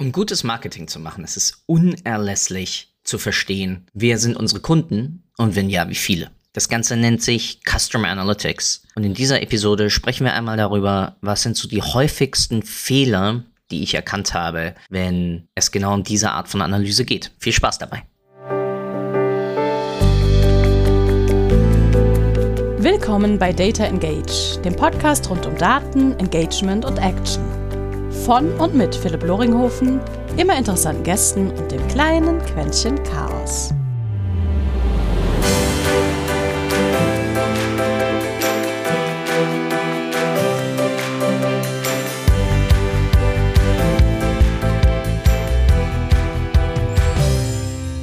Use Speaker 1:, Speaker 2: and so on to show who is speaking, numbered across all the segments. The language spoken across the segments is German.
Speaker 1: Um gutes Marketing zu machen, ist es unerlässlich zu verstehen, wer sind unsere Kunden und wenn ja, wie viele. Das Ganze nennt sich Customer Analytics. Und in dieser Episode sprechen wir einmal darüber, was sind so die häufigsten Fehler, die ich erkannt habe, wenn es genau um diese Art von Analyse geht. Viel Spaß dabei.
Speaker 2: Willkommen bei Data Engage, dem Podcast rund um Daten, Engagement und Action. Von und mit Philipp Loringhofen, immer interessanten Gästen und dem kleinen Quäntchen Chaos.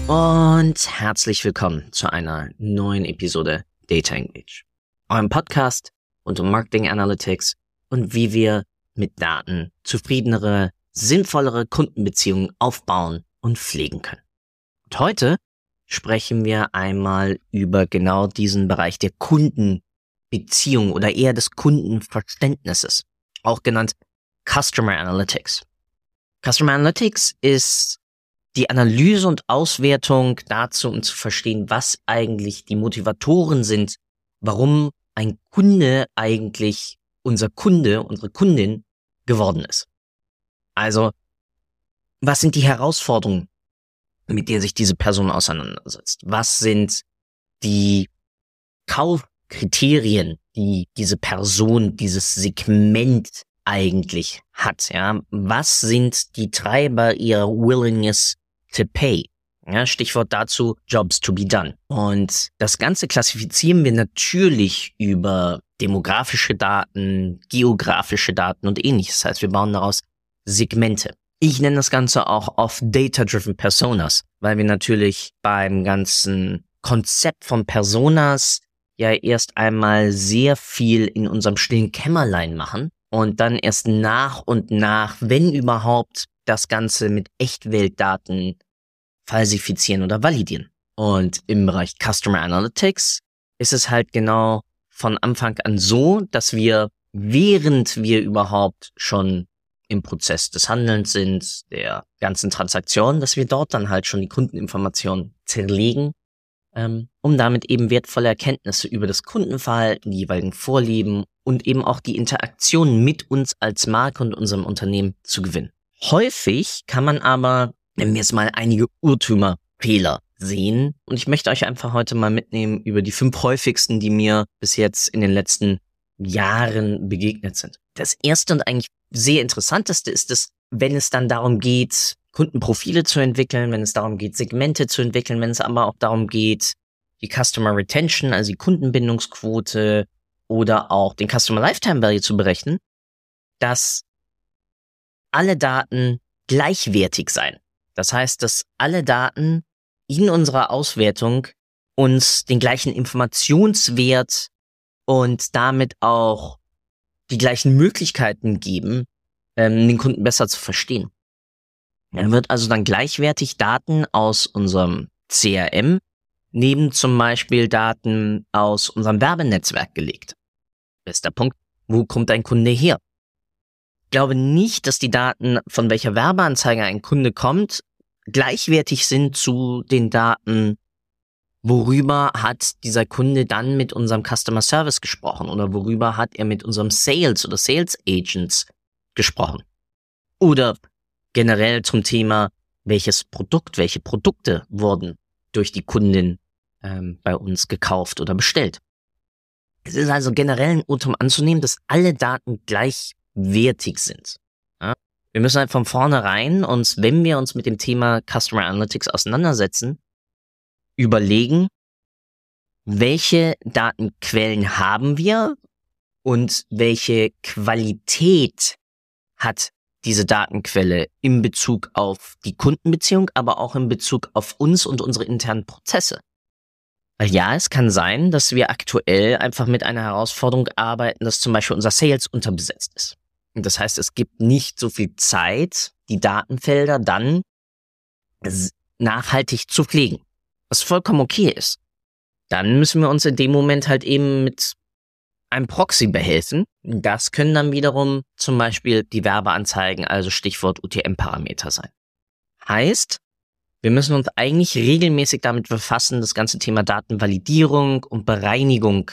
Speaker 1: Und herzlich willkommen zu einer neuen Episode Data Engage, eurem Podcast rund um Marketing Analytics und wie wir mit Daten zufriedenere, sinnvollere Kundenbeziehungen aufbauen und pflegen können. Und heute sprechen wir einmal über genau diesen Bereich der Kundenbeziehung oder eher des Kundenverständnisses, auch genannt Customer Analytics. Customer Analytics ist die Analyse und Auswertung dazu, um zu verstehen, was eigentlich die Motivatoren sind, warum ein Kunde eigentlich unser Kunde, unsere Kundin geworden ist. Also, was sind die Herausforderungen, mit der sich diese Person auseinandersetzt? Was sind die Kaufkriterien, die diese Person, dieses Segment eigentlich hat? Ja, was sind die Treiber ihrer Willingness to pay? Ja, Stichwort dazu Jobs to be done. Und das Ganze klassifizieren wir natürlich über demografische Daten, geografische Daten und ähnliches. Das heißt, wir bauen daraus Segmente. Ich nenne das Ganze auch oft Data-Driven Personas, weil wir natürlich beim ganzen Konzept von Personas ja erst einmal sehr viel in unserem stillen Kämmerlein machen und dann erst nach und nach, wenn überhaupt, das Ganze mit Echtweltdaten falsifizieren oder validieren. Und im Bereich Customer Analytics ist es halt genau von Anfang an so, dass wir, während wir überhaupt schon im Prozess des Handelns sind, der ganzen Transaktion, dass wir dort dann halt schon die Kundeninformationen zerlegen, ähm, um damit eben wertvolle Erkenntnisse über das Kundenverhalten, die jeweiligen Vorlieben und eben auch die Interaktion mit uns als Marke und unserem Unternehmen zu gewinnen. Häufig kann man aber nennen wir jetzt mal einige Urtümerfehler sehen. Und ich möchte euch einfach heute mal mitnehmen über die fünf häufigsten, die mir bis jetzt in den letzten Jahren begegnet sind. Das erste und eigentlich sehr interessanteste ist es, wenn es dann darum geht, Kundenprofile zu entwickeln, wenn es darum geht, Segmente zu entwickeln, wenn es aber auch darum geht, die Customer Retention, also die Kundenbindungsquote oder auch den Customer Lifetime Value zu berechnen, dass alle Daten gleichwertig sein. Das heißt, dass alle Daten in unserer Auswertung uns den gleichen Informationswert und damit auch die gleichen Möglichkeiten geben, ähm, den Kunden besser zu verstehen. Er wird also dann gleichwertig Daten aus unserem CRM neben zum Beispiel Daten aus unserem Werbenetzwerk gelegt. Bester Punkt. Wo kommt ein Kunde her? Ich glaube nicht, dass die Daten, von welcher Werbeanzeige ein Kunde kommt, gleichwertig sind zu den Daten, worüber hat dieser Kunde dann mit unserem Customer Service gesprochen oder worüber hat er mit unserem Sales oder Sales Agents gesprochen. Oder generell zum Thema, welches Produkt, welche Produkte wurden durch die Kundin ähm, bei uns gekauft oder bestellt. Es ist also generell ein Urtum anzunehmen, dass alle Daten gleichwertig sind. Wir müssen halt von vornherein uns, wenn wir uns mit dem Thema Customer Analytics auseinandersetzen, überlegen, welche Datenquellen haben wir und welche Qualität hat diese Datenquelle in Bezug auf die Kundenbeziehung, aber auch in Bezug auf uns und unsere internen Prozesse. Weil ja, es kann sein, dass wir aktuell einfach mit einer Herausforderung arbeiten, dass zum Beispiel unser Sales unterbesetzt ist. Das heißt, es gibt nicht so viel Zeit, die Datenfelder dann nachhaltig zu pflegen. Was vollkommen okay ist. Dann müssen wir uns in dem Moment halt eben mit einem Proxy behelfen. Das können dann wiederum zum Beispiel die Werbeanzeigen, also Stichwort UTM-Parameter sein. Heißt, wir müssen uns eigentlich regelmäßig damit befassen, das ganze Thema Datenvalidierung und Bereinigung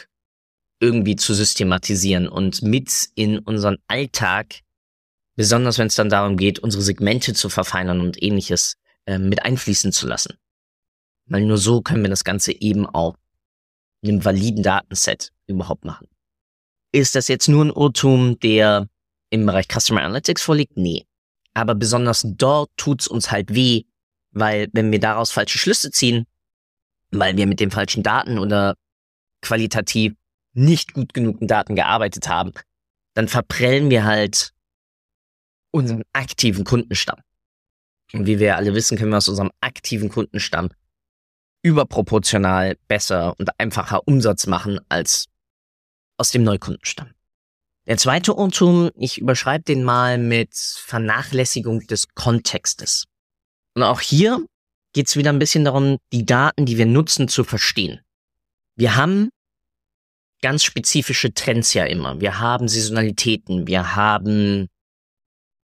Speaker 1: irgendwie zu systematisieren und mit in unseren Alltag, besonders wenn es dann darum geht, unsere Segmente zu verfeinern und ähnliches, äh, mit einfließen zu lassen. Weil nur so können wir das Ganze eben auch in einem validen Datenset überhaupt machen. Ist das jetzt nur ein Irrtum, der im Bereich Customer Analytics vorliegt? Nee. Aber besonders dort tut's uns halt weh, weil wenn wir daraus falsche Schlüsse ziehen, weil wir mit den falschen Daten oder qualitativ nicht gut genugen Daten gearbeitet haben, dann verprellen wir halt unseren aktiven Kundenstamm. Und wie wir alle wissen, können wir aus unserem aktiven Kundenstamm überproportional besser und einfacher Umsatz machen als aus dem Neukundenstamm. Der zweite Irrtum, ich überschreibe den mal mit Vernachlässigung des Kontextes. Und auch hier geht es wieder ein bisschen darum, die Daten, die wir nutzen, zu verstehen. Wir haben ganz spezifische Trends ja immer. Wir haben Saisonalitäten, wir haben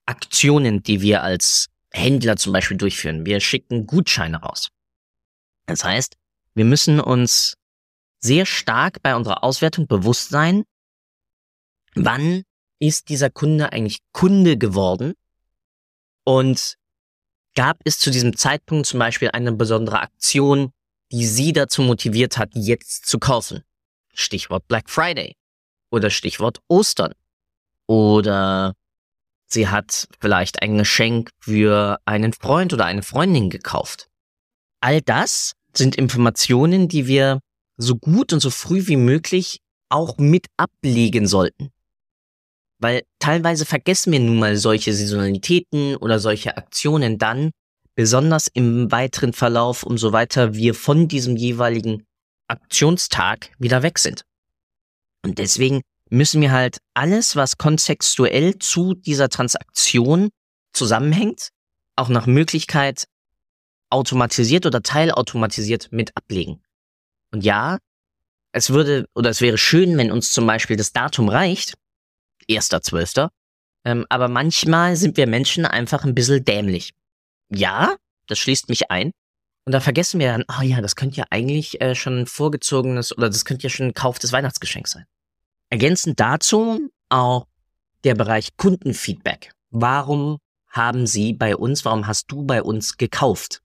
Speaker 1: Aktionen, die wir als Händler zum Beispiel durchführen. Wir schicken Gutscheine raus. Das heißt, wir müssen uns sehr stark bei unserer Auswertung bewusst sein, wann ist dieser Kunde eigentlich Kunde geworden und gab es zu diesem Zeitpunkt zum Beispiel eine besondere Aktion, die sie dazu motiviert hat, jetzt zu kaufen. Stichwort Black Friday oder Stichwort Ostern oder sie hat vielleicht ein Geschenk für einen Freund oder eine Freundin gekauft. All das sind Informationen, die wir so gut und so früh wie möglich auch mit ablegen sollten. Weil teilweise vergessen wir nun mal solche Saisonalitäten oder solche Aktionen dann, besonders im weiteren Verlauf, umso weiter wir von diesem jeweiligen Aktionstag wieder weg sind. Und deswegen müssen wir halt alles, was kontextuell zu dieser Transaktion zusammenhängt, auch nach Möglichkeit automatisiert oder teilautomatisiert mit ablegen. Und ja, es würde oder es wäre schön, wenn uns zum Beispiel das Datum reicht, 1.12., ähm, aber manchmal sind wir Menschen einfach ein bisschen dämlich. Ja, das schließt mich ein. Und da vergessen wir dann, oh ja, das könnte ja eigentlich äh, schon ein vorgezogenes oder das könnte ja schon ein Kauf des Weihnachtsgeschenks sein. Ergänzend dazu auch der Bereich Kundenfeedback. Warum haben Sie bei uns, warum hast du bei uns gekauft?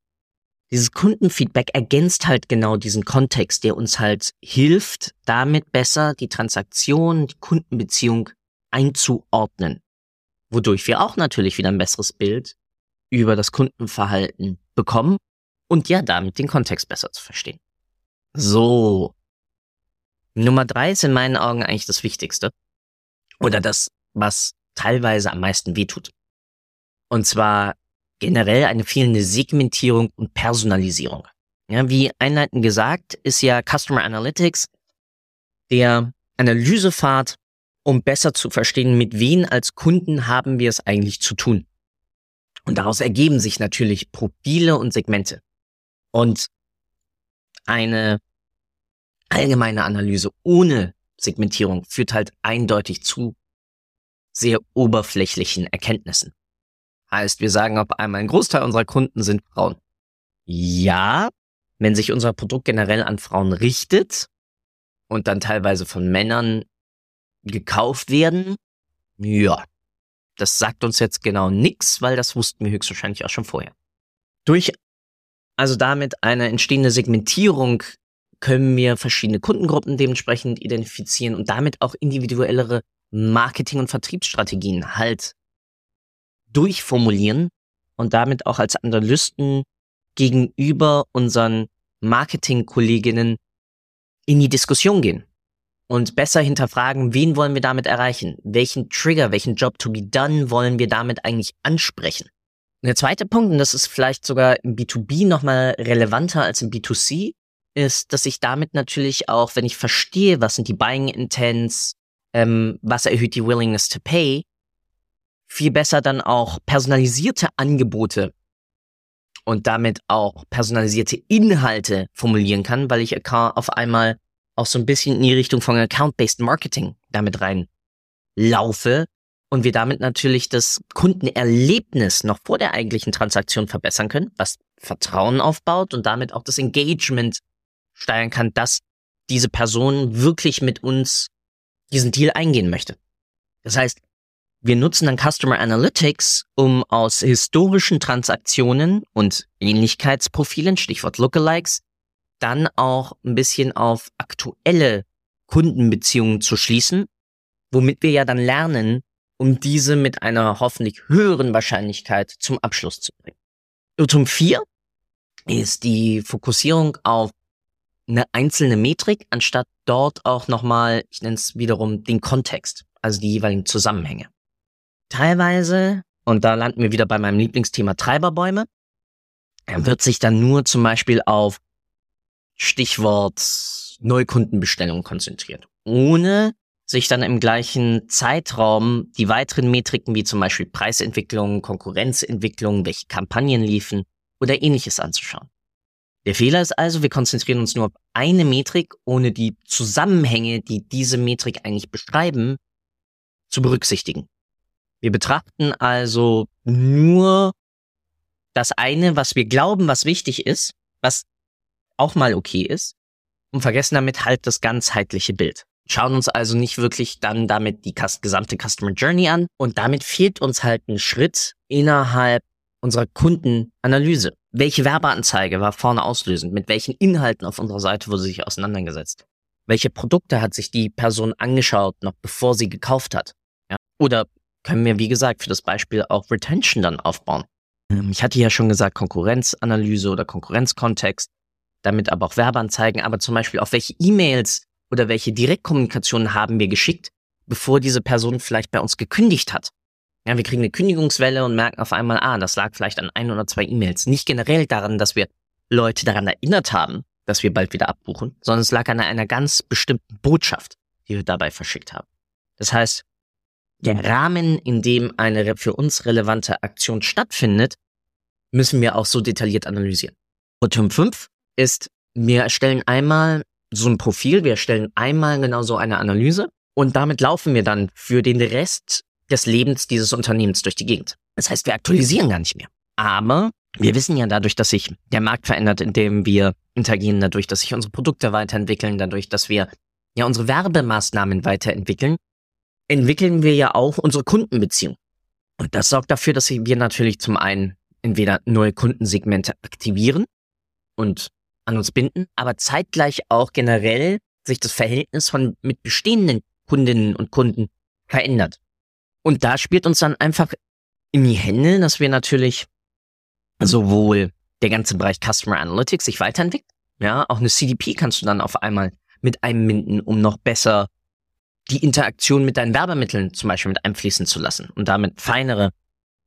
Speaker 1: Dieses Kundenfeedback ergänzt halt genau diesen Kontext, der uns halt hilft, damit besser die Transaktion, die Kundenbeziehung einzuordnen. Wodurch wir auch natürlich wieder ein besseres Bild über das Kundenverhalten bekommen und ja damit den Kontext besser zu verstehen. So. Nummer drei ist in meinen Augen eigentlich das Wichtigste. Oder das, was teilweise am meisten wehtut. Und zwar generell eine fehlende Segmentierung und Personalisierung. Ja, wie einleitend gesagt, ist ja Customer Analytics der Analysepfad, um besser zu verstehen, mit wen als Kunden haben wir es eigentlich zu tun. Und daraus ergeben sich natürlich Profile und Segmente. Und eine allgemeine Analyse ohne Segmentierung führt halt eindeutig zu sehr oberflächlichen Erkenntnissen. Heißt, wir sagen auf einmal, ein Großteil unserer Kunden sind Frauen. Ja, wenn sich unser Produkt generell an Frauen richtet und dann teilweise von Männern gekauft werden, ja, das sagt uns jetzt genau nichts, weil das wussten wir höchstwahrscheinlich auch schon vorher. Durch also damit eine entstehende Segmentierung können wir verschiedene Kundengruppen dementsprechend identifizieren und damit auch individuellere Marketing- und Vertriebsstrategien halt durchformulieren und damit auch als Analysten gegenüber unseren Marketingkolleginnen in die Diskussion gehen und besser hinterfragen, wen wollen wir damit erreichen? Welchen Trigger, welchen Job to be done wollen wir damit eigentlich ansprechen? Der zweite Punkt, und das ist vielleicht sogar im B2B nochmal relevanter als im B2C, ist, dass ich damit natürlich auch, wenn ich verstehe, was sind die Buying Intents, ähm, was erhöht die Willingness to Pay, viel besser dann auch personalisierte Angebote und damit auch personalisierte Inhalte formulieren kann, weil ich auf einmal auch so ein bisschen in die Richtung von Account-Based Marketing damit reinlaufe und wir damit natürlich das Kundenerlebnis noch vor der eigentlichen Transaktion verbessern können, was Vertrauen aufbaut und damit auch das Engagement steigern kann, dass diese Person wirklich mit uns diesen Deal eingehen möchte. Das heißt, wir nutzen dann Customer Analytics, um aus historischen Transaktionen und Ähnlichkeitsprofilen, Stichwort Lookalikes, dann auch ein bisschen auf aktuelle Kundenbeziehungen zu schließen, womit wir ja dann lernen, um diese mit einer hoffentlich höheren Wahrscheinlichkeit zum Abschluss zu bringen. Irrtum 4 ist die Fokussierung auf eine einzelne Metrik, anstatt dort auch nochmal, ich nenne es wiederum den Kontext, also die jeweiligen Zusammenhänge. Teilweise, und da landen wir wieder bei meinem Lieblingsthema Treiberbäume, wird sich dann nur zum Beispiel auf Stichwort Neukundenbestellung konzentriert, ohne sich dann im gleichen Zeitraum die weiteren Metriken wie zum Beispiel Preisentwicklung, Konkurrenzentwicklung, welche Kampagnen liefen oder ähnliches anzuschauen. Der Fehler ist also, wir konzentrieren uns nur auf eine Metrik, ohne die Zusammenhänge, die diese Metrik eigentlich beschreiben, zu berücksichtigen. Wir betrachten also nur das eine, was wir glauben, was wichtig ist, was auch mal okay ist, und vergessen damit halt das ganzheitliche Bild. Schauen uns also nicht wirklich dann damit die gesamte Customer Journey an und damit fehlt uns halt ein Schritt innerhalb unserer Kundenanalyse. Welche Werbeanzeige war vorne auslösend? Mit welchen Inhalten auf unserer Seite wurde sich auseinandergesetzt? Welche Produkte hat sich die Person angeschaut, noch bevor sie gekauft hat? Ja? Oder können wir, wie gesagt, für das Beispiel auch Retention dann aufbauen? Ähm, ich hatte ja schon gesagt, Konkurrenzanalyse oder Konkurrenzkontext, damit aber auch Werbeanzeigen, aber zum Beispiel auch welche E-Mails oder welche Direktkommunikation haben wir geschickt, bevor diese Person vielleicht bei uns gekündigt hat. Ja, wir kriegen eine Kündigungswelle und merken auf einmal, ah, das lag vielleicht an ein oder zwei E-Mails. Nicht generell daran, dass wir Leute daran erinnert haben, dass wir bald wieder abbuchen, sondern es lag an einer ganz bestimmten Botschaft, die wir dabei verschickt haben. Das heißt, der Rahmen, in dem eine für uns relevante Aktion stattfindet, müssen wir auch so detailliert analysieren. Rotum 5 ist, wir erstellen einmal so ein Profil, wir erstellen einmal genau so eine Analyse und damit laufen wir dann für den Rest des Lebens dieses Unternehmens durch die Gegend. Das heißt, wir aktualisieren gar nicht mehr. Aber wir wissen ja dadurch, dass sich der Markt verändert, indem wir interagieren, dadurch, dass sich unsere Produkte weiterentwickeln, dadurch, dass wir ja unsere Werbemaßnahmen weiterentwickeln, entwickeln wir ja auch unsere Kundenbeziehung. Und das sorgt dafür, dass wir natürlich zum einen entweder neue Kundensegmente aktivieren und an uns binden, aber zeitgleich auch generell sich das Verhältnis von mit bestehenden Kundinnen und Kunden verändert. Und da spielt uns dann einfach in die Hände, dass wir natürlich sowohl der ganze Bereich Customer Analytics sich weiterentwickelt, ja, auch eine CDP kannst du dann auf einmal mit einbinden, um noch besser die Interaktion mit deinen Werbemitteln zum Beispiel mit einfließen zu lassen und damit feinere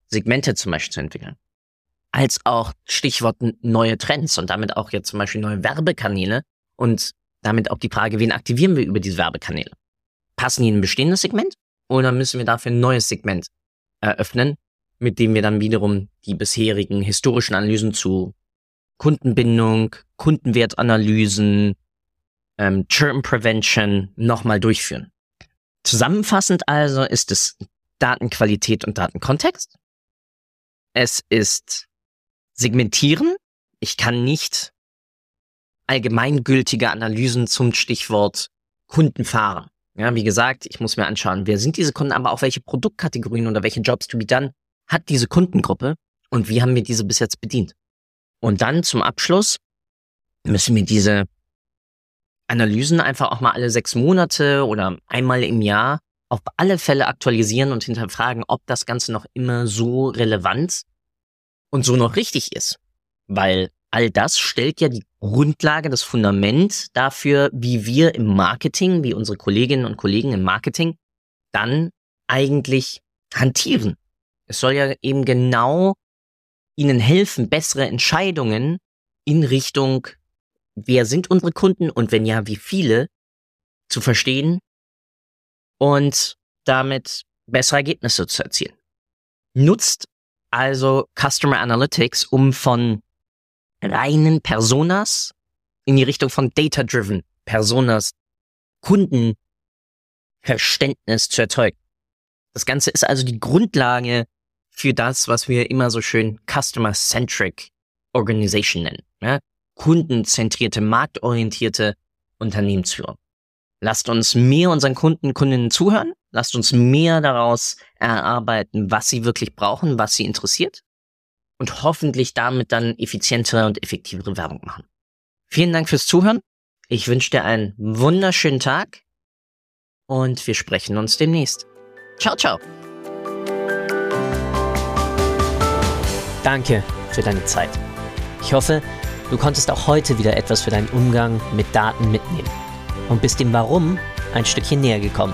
Speaker 1: Segmente zum Beispiel zu entwickeln als auch Stichwort neue Trends und damit auch jetzt zum Beispiel neue Werbekanäle und damit auch die Frage, wen aktivieren wir über diese Werbekanäle? Passen die in ein bestehendes Segment oder müssen wir dafür ein neues Segment eröffnen, mit dem wir dann wiederum die bisherigen historischen Analysen zu Kundenbindung, Kundenwertanalysen, ähm, Churn Prevention nochmal durchführen. Zusammenfassend also ist es Datenqualität und Datenkontext. Es ist segmentieren. Ich kann nicht allgemeingültige Analysen zum Stichwort Kunden fahren. Ja, wie gesagt, ich muss mir anschauen, wer sind diese Kunden, aber auch welche Produktkategorien oder welche Jobs to be done hat diese Kundengruppe und wie haben wir diese bis jetzt bedient. Und dann zum Abschluss müssen wir diese Analysen einfach auch mal alle sechs Monate oder einmal im Jahr auf alle Fälle aktualisieren und hinterfragen, ob das Ganze noch immer so relevant und so noch richtig ist. Weil all das stellt ja die Grundlage, das Fundament dafür, wie wir im Marketing, wie unsere Kolleginnen und Kollegen im Marketing dann eigentlich hantieren. Es soll ja eben genau ihnen helfen, bessere Entscheidungen in Richtung, wer sind unsere Kunden und wenn ja, wie viele zu verstehen und damit bessere Ergebnisse zu erzielen. Nutzt also Customer Analytics, um von reinen Personas in die Richtung von Data-Driven Personas Kundenverständnis zu erzeugen. Das Ganze ist also die Grundlage für das, was wir immer so schön Customer-Centric Organization nennen. Ja? Kundenzentrierte, marktorientierte Unternehmensführung. Lasst uns mehr unseren Kunden, Kundinnen zuhören. Lasst uns mehr daraus erarbeiten, was sie wirklich brauchen, was sie interessiert. Und hoffentlich damit dann effizientere und effektivere Werbung machen. Vielen Dank fürs Zuhören. Ich wünsche dir einen wunderschönen Tag und wir sprechen uns demnächst. Ciao, ciao.
Speaker 3: Danke für deine Zeit. Ich hoffe, du konntest auch heute wieder etwas für deinen Umgang mit Daten mitnehmen und bist dem Warum ein Stückchen näher gekommen.